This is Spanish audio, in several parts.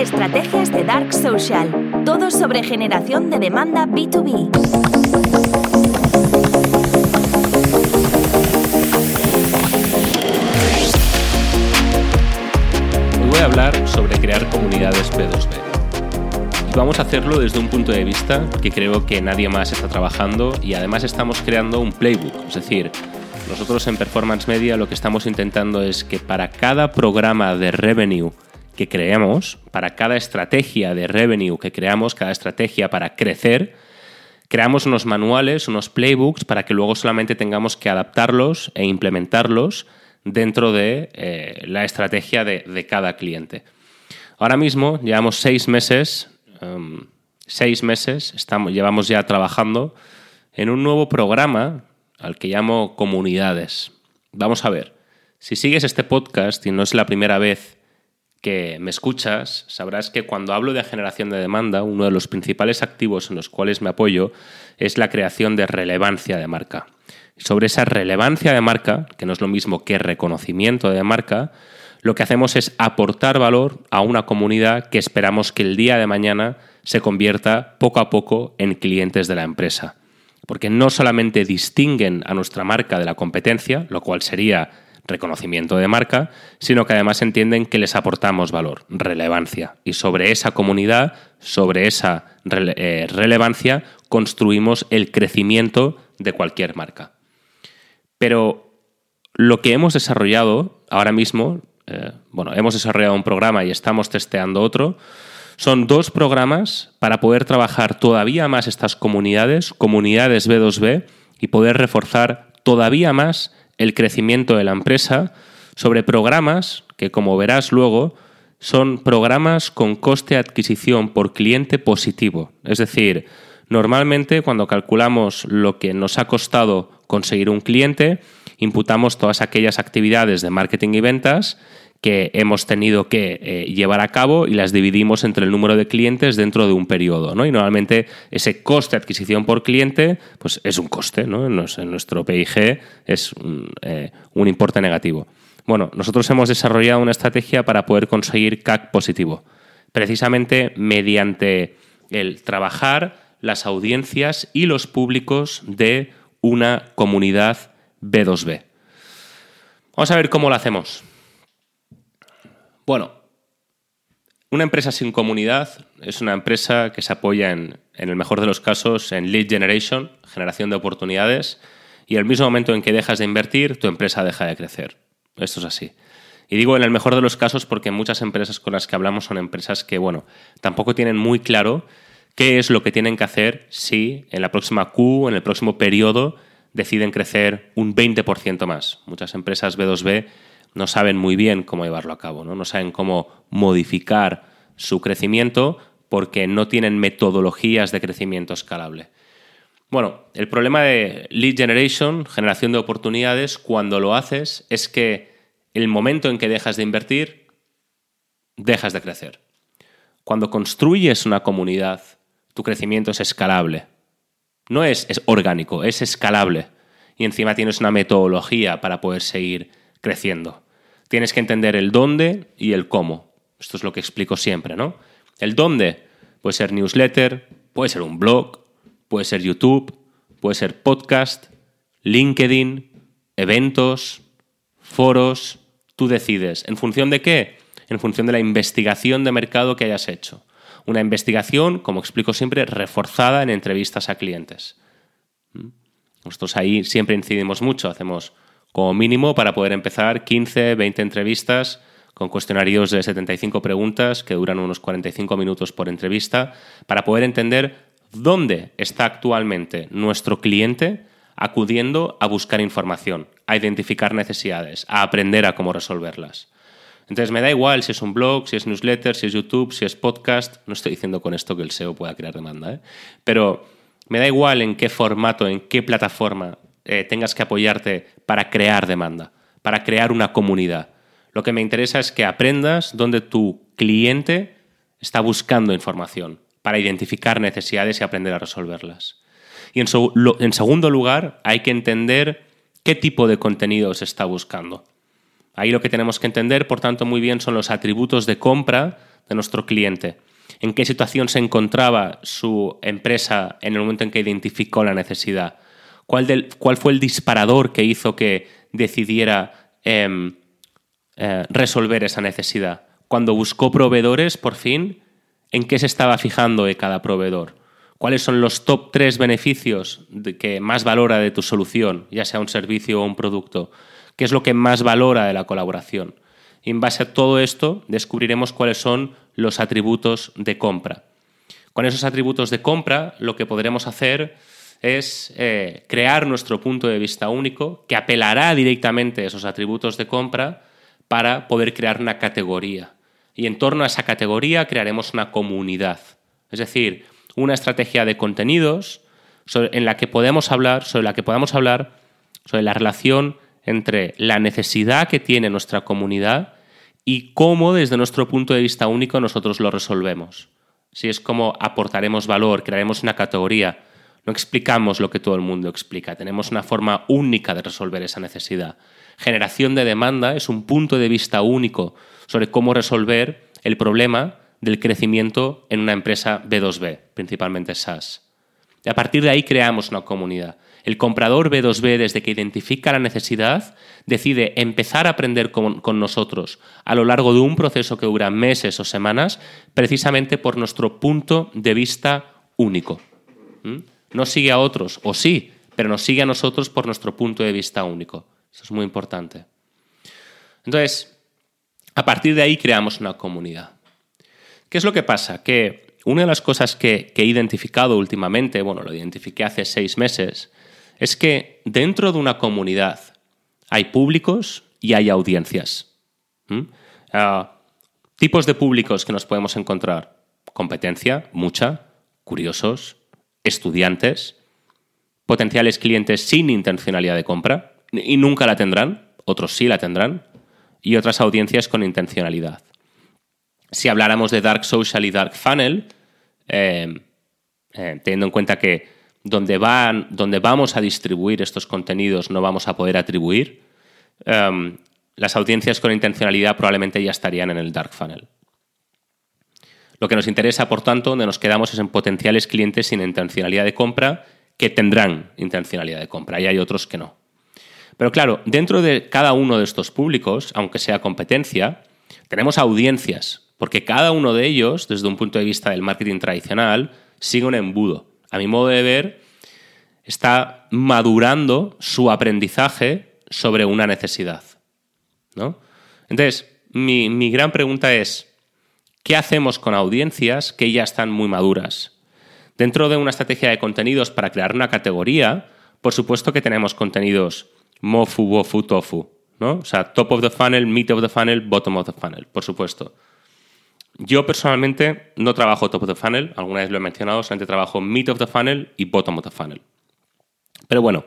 Estrategias de Dark Social. Todo sobre generación de demanda B2B. Hoy voy a hablar sobre crear comunidades P2B. Y vamos a hacerlo desde un punto de vista que creo que nadie más está trabajando y además estamos creando un playbook, es decir, nosotros en Performance Media lo que estamos intentando es que para cada programa de revenue que creamos, para cada estrategia de revenue que creamos, cada estrategia para crecer, creamos unos manuales, unos playbooks para que luego solamente tengamos que adaptarlos e implementarlos dentro de eh, la estrategia de, cada cliente. Ahora mismo llevamos seis meses, em, seis meses, estamos, llevamos ya trabajando en un nuevo programa al que llamo comunidades. Vamos a ver, si sigues este podcast y no es la primera vez que me escuchas, sabrás que cuando hablo de generación de demanda, uno de los principales activos en los cuales me apoyo es la creación de relevancia de marca. sobre esa relevancia de marca, que no es lo mismo que reconocimiento de marca, lo que hacemos es aportar valor a una comunidad que esperamos que el día de mañana se convierta poco a poco en clientes de la empresa porque no solamente distinguen a nuestra marca de la competencia, lo cual sería reconocimiento de marca, sino que además entienden que les aportamos valor, relevancia. Y sobre esa comunidad, sobre esa eh, relevancia, construimos el crecimiento de cualquier marca. Pero lo que hemos desarrollado ahora mismo, eh, bueno, hemos desarrollado un programa y estamos testeando otro, son dos programas para poder trabajar todavía más estas comunidades, comunidades B2B, y poder reforzar todavía más el crecimiento de la empresa sobre programas que, como verás luego, son programas con coste de adquisición por cliente positivo. Es decir, normalmente cuando calculamos lo que nos ha costado conseguir un cliente, imputamos todas aquellas actividades de marketing y ventas que hemos tenido que eh, llevar a cabo y las dividimos entre el número de clientes dentro de un periodo. ¿no? Y normalmente ese coste de adquisición por cliente pues es un coste. ¿no? En, nuestro PIG es eh, un importe negativo. Bueno, nosotros hemos desarrollado una estrategia para poder conseguir CAC positivo, precisamente mediante el trabajar las audiencias y los públicos de una comunidad B2B. Vamos a ver cómo lo hacemos. Bueno, una empresa sin comunidad es una empresa que se apoya en, el mejor de los casos, en lead generation, generación de oportunidades, y el mismo momento en que dejas de invertir, tu empresa deja de crecer. Esto es así. Y digo en el mejor de los casos porque muchas empresas con las que hablamos son empresas que, bueno, tampoco tienen muy claro qué es lo que tienen que hacer si en la próxima Q, en el próximo periodo, deciden crecer un 20% más. Muchas empresas B2B no saben muy bien cómo llevarlo a cabo, ¿no? no saben cómo modificar su crecimiento porque no tienen metodologías de crecimiento escalable. Bueno, el problema de lead generation, generación de oportunidades, cuando lo haces es que el momento en que dejas de invertir, dejas de crecer. Cuando construyes una comunidad, tu crecimiento es escalable. No es, es orgánico, es escalable. Y encima tienes una metodología para poder seguir creciendo. Tienes que entender el dónde y el cómo. Esto es lo que explico siempre, ¿no? El dónde puede ser newsletter, puede ser un blog, puede ser YouTube, puede ser podcast, LinkedIn, eventos, foros. Tú decides. ¿En función de qué? En función de la investigación de mercado que hayas hecho. Una investigación, como explico siempre, reforzada en entrevistas a clientes. ¿Mm? Nosotros ahí siempre incidimos mucho, hacemos como mínimo para poder empezar 15, 20 entrevistas con cuestionarios de 75 preguntas que duran unos 45 minutos por entrevista, para poder entender dónde está actualmente nuestro cliente acudiendo a buscar información, a identificar necesidades, a aprender a cómo resolverlas. Entonces me da igual si es un blog, si es newsletter, si es YouTube, si es podcast. No estoy diciendo con esto que el SEO pueda crear demanda, ¿eh? pero me da igual en qué formato, en qué plataforma eh, tengas que apoyarte para crear demanda, para crear una comunidad. Lo que me interesa es que aprendas dónde tu cliente está buscando información para identificar necesidades y aprender a resolverlas. Y en, en segundo lugar, hay que entender qué tipo de contenido se está buscando. Ahí lo que tenemos que entender, por tanto, muy bien son los atributos de compra de nuestro cliente, en qué situación se encontraba su empresa en el momento en que identificó la necesidad, cuál, fue el disparador que hizo que decidiera em, eh, resolver esa necesidad. Cuando buscó proveedores, por fin, ¿en qué se estaba fijando de cada proveedor? ¿Cuáles son los top tres beneficios que más valora de tu solución, ya sea un servicio o un producto? ¿Qué es lo que más valora de la colaboración? Y en base a todo esto descubriremos cuáles son los atributos de compra. Con esos atributos de compra lo que podremos hacer es eh, crear nuestro punto de vista único que apelará directamente a esos atributos de compra para poder crear una categoría. Y en torno a esa categoría crearemos una comunidad. Es decir, una estrategia de contenidos en la que podemos hablar, sobre la que podamos hablar sobre la relación entre la necesidad que tiene nuestra comunidad y cómo desde nuestro punto de vista único nosotros lo resolvemos. Si es como aportaremos valor, crearemos una categoría, no explicamos lo que todo el mundo explica, tenemos una forma única de resolver esa necesidad. Generación de demanda es un punto de vista único sobre cómo resolver el problema del crecimiento en una empresa B2B, principalmente SaaS. Y a partir de ahí creamos una comunidad. El comprador B2B, desde que identifica la necesidad, decide empezar a aprender con, nosotros a lo largo de un proceso que dura meses o semanas, precisamente por nuestro punto de vista único. ¿Mm? No sigue a otros, o sí, pero nos sigue a nosotros por nuestro punto de vista único. Eso es muy importante. Entonces, a partir de ahí creamos una comunidad. ¿Qué es lo que pasa? Que una de las cosas que, he identificado últimamente, bueno, lo identifiqué hace seis meses, es que dentro de una comunidad hay públicos y hay audiencias. Ah, tipos de públicos que nos podemos encontrar. Competencia, mucha, curiosos, estudiantes, potenciales clientes sin intencionalidad de compra, y nunca la tendrán, otros sí la tendrán, y otras audiencias con intencionalidad. Si habláramos de Dark Social y Dark Funnel, eh, eh, teniendo en cuenta que donde, van, donde vamos a distribuir estos contenidos no vamos a poder atribuir, em, las audiencias con intencionalidad probablemente ya estarían en el dark funnel. Lo que nos interesa, por tanto, donde nos quedamos es en potenciales clientes sin intencionalidad de compra que tendrán intencionalidad de compra y hay otros que no. Pero claro, dentro de cada uno de estos públicos, aunque sea competencia, tenemos audiencias, porque cada uno de ellos, desde un punto de vista del marketing tradicional, sigue un embudo a mi modo de ver, está madurando su aprendizaje sobre una necesidad. ¿no? Entonces, mi, gran pregunta es, ¿qué hacemos con audiencias que ya están muy maduras? Dentro de una estrategia de contenidos para crear una categoría, por supuesto que tenemos contenidos mofu, wofu, tofu. ¿no? O sea, top of the funnel, mid of the funnel, bottom of the funnel, por supuesto. Yo personalmente no trabajo top of the funnel, alguna vez lo he mencionado, solamente trabajo mid of the funnel y bottom of the funnel. Pero bueno,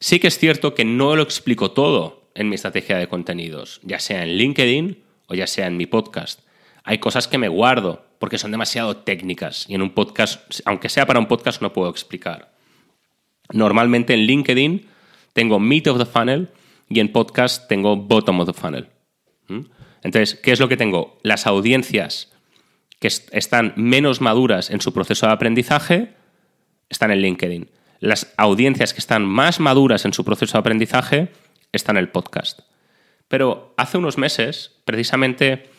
sí que es cierto que no lo explico todo en mi estrategia de contenidos, ya sea en LinkedIn o ya sea en mi podcast. Hay cosas que me guardo porque son demasiado técnicas y en un podcast, aunque sea para un podcast, no puedo explicar. Normalmente en LinkedIn tengo mid of the funnel y en podcast tengo bottom of the funnel. ¿Mm? Entonces, ¿qué es lo que tengo? Las audiencias que están menos maduras en su proceso de aprendizaje están en LinkedIn. Las audiencias que están más maduras en su proceso de aprendizaje están en el podcast. Pero hace unos meses, precisamente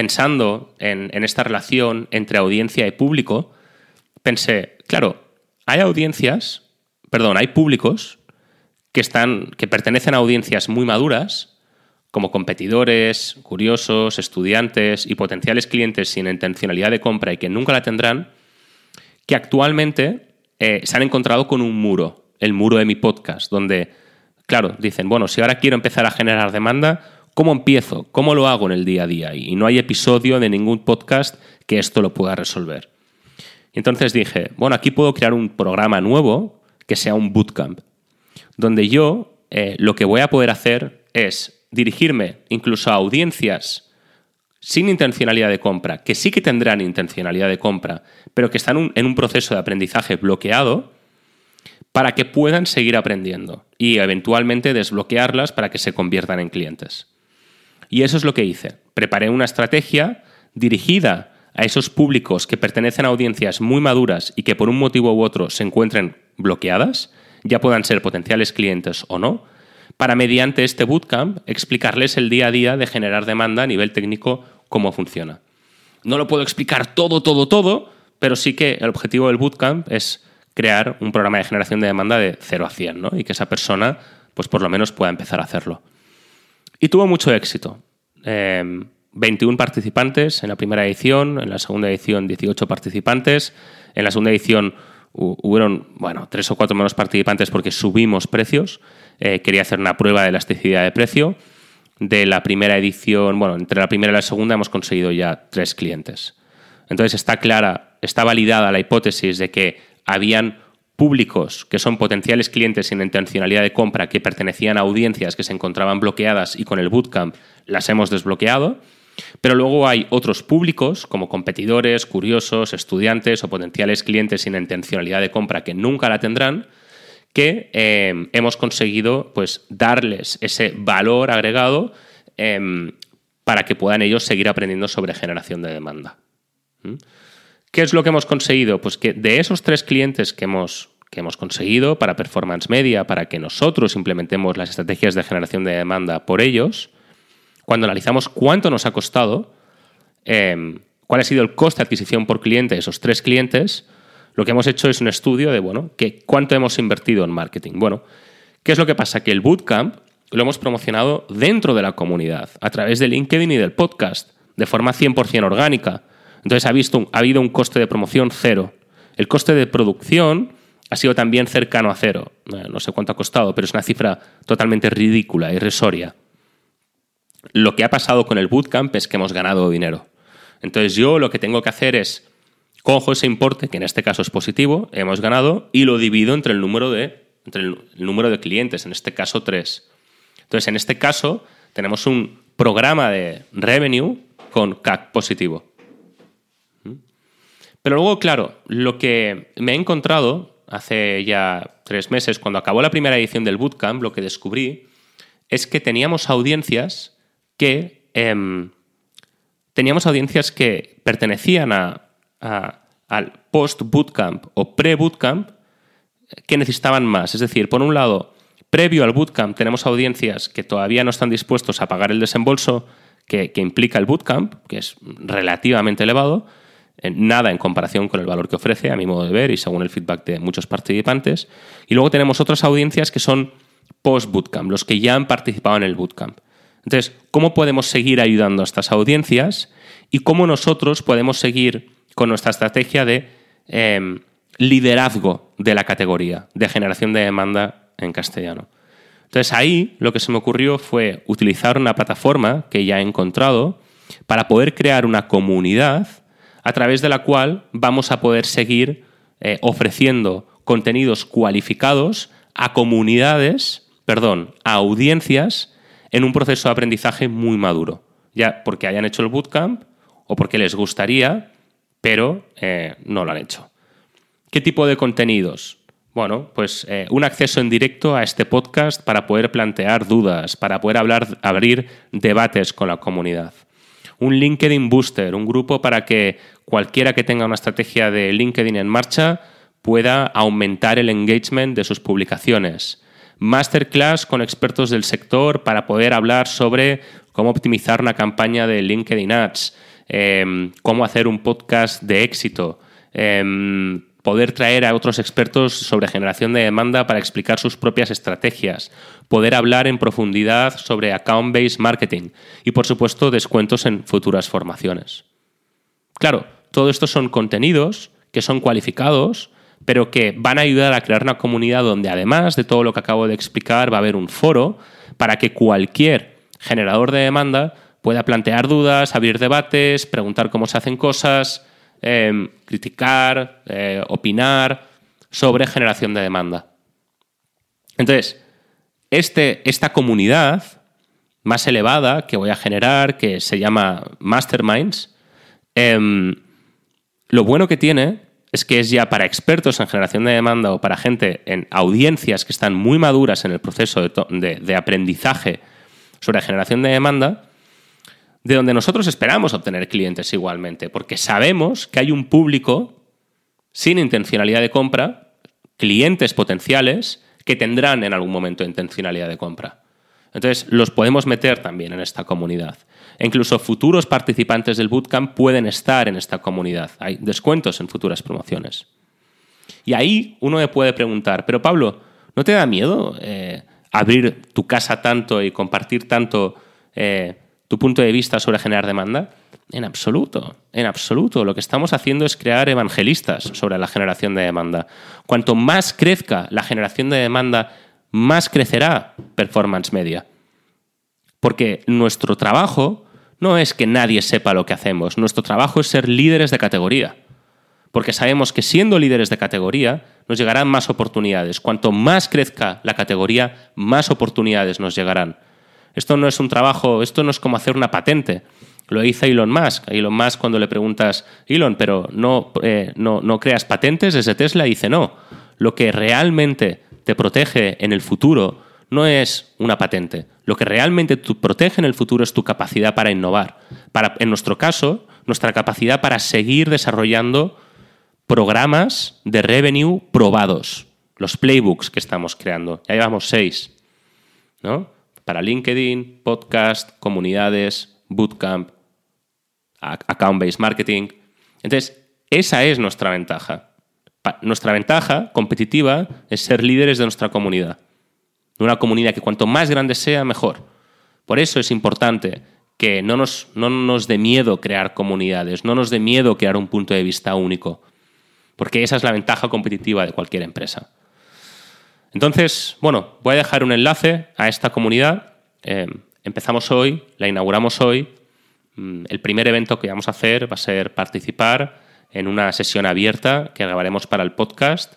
pensando en, esta relación entre audiencia y público, pensé, claro, hay audiencias, perdón, hay públicos que, están, que pertenecen a audiencias muy maduras como competidores, curiosos, estudiantes y potenciales clientes sin intencionalidad de compra y que nunca la tendrán, que actualmente eh, se han encontrado con un muro, el muro de mi podcast, donde, claro, dicen, bueno, si ahora quiero empezar a generar demanda, ¿cómo empiezo? ¿Cómo lo hago en el día a día? Y no hay episodio de ningún podcast que esto lo pueda resolver. Entonces dije, bueno, aquí puedo crear un programa nuevo que sea un bootcamp, donde yo eh, lo que voy a poder hacer es dirigirme incluso a audiencias sin intencionalidad de compra, que sí que tendrán intencionalidad de compra, pero que están en un proceso de aprendizaje bloqueado, para que puedan seguir aprendiendo y eventualmente desbloquearlas para que se conviertan en clientes. Y eso es lo que hice. Preparé una estrategia dirigida a esos públicos que pertenecen a audiencias muy maduras y que por un motivo u otro se encuentren bloqueadas, ya puedan ser potenciales clientes o no, para mediante este bootcamp explicarles el día a día de generar demanda a nivel técnico cómo funciona. No lo puedo explicar todo, todo, todo, pero sí que el objetivo del bootcamp es crear un programa de generación de demanda de 0 a 100, ¿no? Y que esa persona, pues por lo menos pueda empezar a hacerlo. Y tuvo mucho éxito. 21 em, participantes en la primera edición, en la segunda edición 18 participantes, en la segunda edición hubieron, bueno, tres o cuatro menos participantes porque subimos precios. Eh, quería hacer una prueba de elasticidad de precio. De la primera edición, bueno, entre la primera y la segunda hemos conseguido ya tres clientes. Entonces está clara, está validada la hipótesis de que habían públicos que son potenciales clientes sin intencionalidad de compra que pertenecían a audiencias que se encontraban bloqueadas y con el bootcamp las hemos desbloqueado. Pero luego hay otros públicos, como competidores, curiosos, estudiantes o potenciales clientes sin intencionalidad de compra que nunca la tendrán, que eh, hemos conseguido pues, darles ese valor agregado em, para que puedan ellos seguir aprendiendo sobre generación de demanda. ¿Mm? ¿Qué es lo que hemos conseguido? Pues que de esos tres clientes que hemos, que hemos conseguido para Performance Media, para que nosotros implementemos las estrategias de generación de demanda por ellos, cuando analizamos cuánto nos ha costado, em, cuál ha sido el coste de adquisición por cliente de esos tres clientes, lo que hemos hecho es un estudio de, bueno, que cuánto hemos invertido en marketing. Bueno, ¿qué es lo que pasa? Que el bootcamp lo hemos promocionado dentro de la comunidad, a través de LinkedIn y del podcast, de forma 100% orgánica. Entonces ha, visto, ha habido un coste de promoción cero. El coste de producción ha sido también cercano a cero. No sé cuánto ha costado, pero es una cifra totalmente ridícula, irrisoria. Lo que ha pasado con el bootcamp es que hemos ganado dinero. Entonces yo lo que tengo que hacer es cojo ese importe, que en este caso es positivo, hemos ganado, y lo divido entre el número de, entre el número de clientes, en este caso tres. Entonces en este caso tenemos un programa de revenue con CAC positivo. Pero luego, claro, lo que me he encontrado hace ya tres meses, cuando acabó la primera edición del Bootcamp, lo que descubrí es que teníamos audiencias que em, teníamos audiencias que pertenecían al post-bootcamp o pre-bootcamp que necesitaban más. Es decir, por un lado, previo al bootcamp tenemos audiencias que todavía no están dispuestos a pagar el desembolso que implica el bootcamp, que es relativamente elevado, nada en comparación con el valor que ofrece, a mi modo de ver y según el feedback de muchos participantes. Y luego tenemos otras audiencias que son post-bootcamp, los que ya han participado en el bootcamp. Entonces, ¿cómo podemos seguir ayudando a estas audiencias y cómo nosotros podemos seguir con nuestra estrategia de em, liderazgo de la categoría, de generación de demanda en castellano? Entonces ahí lo que se me ocurrió fue utilizar una plataforma que ya he encontrado para poder crear una comunidad a través de la cual vamos a poder seguir eh, ofreciendo contenidos cualificados a comunidades, perdón, a audiencias en un proceso de aprendizaje muy maduro, ya porque hayan hecho el bootcamp o porque les gustaría, pero eh, no lo han hecho. ¿Qué tipo de contenidos? Bueno, pues eh, un acceso en directo a este podcast para poder plantear dudas, para poder hablar, abrir debates con la comunidad un LinkedIn Booster, un grupo para que cualquiera que tenga una estrategia de LinkedIn en marcha pueda aumentar el engagement de sus publicaciones. Masterclass con expertos del sector para poder hablar sobre cómo optimizar una campaña de LinkedIn Ads, em, cómo hacer un podcast de éxito, em, poder traer a otros expertos sobre generación de demanda para explicar sus propias estrategias, poder hablar en profundidad sobre account-based marketing y, por supuesto, descuentos en futuras formaciones. Claro, todo esto son contenidos que son cualificados, pero que van a ayudar a crear una comunidad donde, además de todo lo que acabo de explicar, va a haber un foro para que cualquier generador de demanda pueda plantear dudas, abrir debates, preguntar cómo se hacen cosas, Em, criticar, eh, opinar sobre generación de demanda. Entonces, este, esta comunidad más elevada que voy a generar, que se llama Masterminds, em, lo bueno que tiene es que es ya para expertos en generación de demanda o para gente en audiencias que están muy maduras en el proceso de, de aprendizaje sobre generación de demanda, de donde nosotros esperamos obtener clientes igualmente, porque sabemos que hay un público sin intencionalidad de compra, clientes potenciales que tendrán en algún momento intencionalidad de compra. Entonces, los podemos meter también en esta comunidad. E incluso futuros participantes del bootcamp pueden estar en esta comunidad. Hay descuentos en futuras promociones. Y ahí uno me puede preguntar, pero Pablo, ¿no te da miedo eh, abrir tu casa tanto y compartir tanto eh, tu punto de vista sobre generar demanda? En absoluto, en absoluto. Lo que estamos haciendo es crear evangelistas sobre la generación de demanda. Cuanto más crezca la generación de demanda, más crecerá performance media. Porque nuestro trabajo no es que nadie sepa lo que hacemos, nuestro trabajo es ser líderes de categoría. Porque sabemos que siendo líderes de categoría nos llegarán más oportunidades. Cuanto más crezca la categoría, más oportunidades nos llegarán. Esto no es un trabajo, esto no es como hacer una patente. Lo hizo Elon Musk. Elon Musk cuando le preguntas, Elon, pero no, eh, no, no creas patentes desde Tesla, dice no. Lo que realmente te protege en el futuro no es una patente. Lo que realmente te protege en el futuro es tu capacidad para innovar. Para, en nuestro caso, nuestra capacidad para seguir desarrollando programas de revenue probados. Los playbooks que estamos creando. Ya llevamos seis. ¿no? Para LinkedIn, podcast, comunidades, bootcamp, account-based marketing. Entonces, esa es nuestra ventaja. Nuestra ventaja competitiva es ser líderes de nuestra comunidad de una comunidad que cuanto más grande sea, mejor. Por eso es importante que no nos, no nos dé miedo crear comunidades, no nos dé miedo crear un punto de vista único, porque esa es la ventaja competitiva de cualquier empresa. Entonces, bueno, voy a dejar un enlace a esta comunidad. Eh, empezamos hoy, la inauguramos hoy. Mm, el primer evento que vamos a hacer va a ser participar en una sesión abierta que grabaremos para el podcast.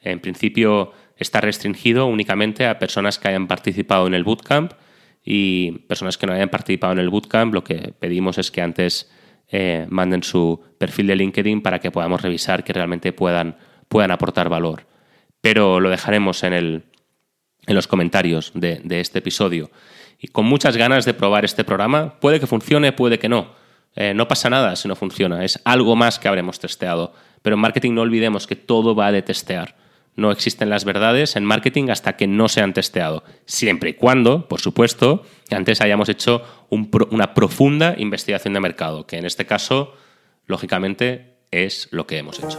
En principio está restringido únicamente a personas que hayan participado en el bootcamp y personas que no hayan participado en el bootcamp, lo que pedimos es que antes eh, manden su perfil de LinkedIn para que podamos revisar que realmente puedan, puedan aportar valor. Pero lo dejaremos en, el, en los comentarios de, este episodio. Y con muchas ganas de probar este programa, puede que funcione, puede que no. Eh, no pasa nada si no funciona, es algo más que habremos testeado. Pero en marketing no olvidemos que todo va de testear. No existen las verdades en marketing hasta que no se han testeado. Siempre y cuando, por supuesto, antes hayamos hecho una profunda investigación de mercado, que en este caso, lógicamente, es lo que hemos hecho.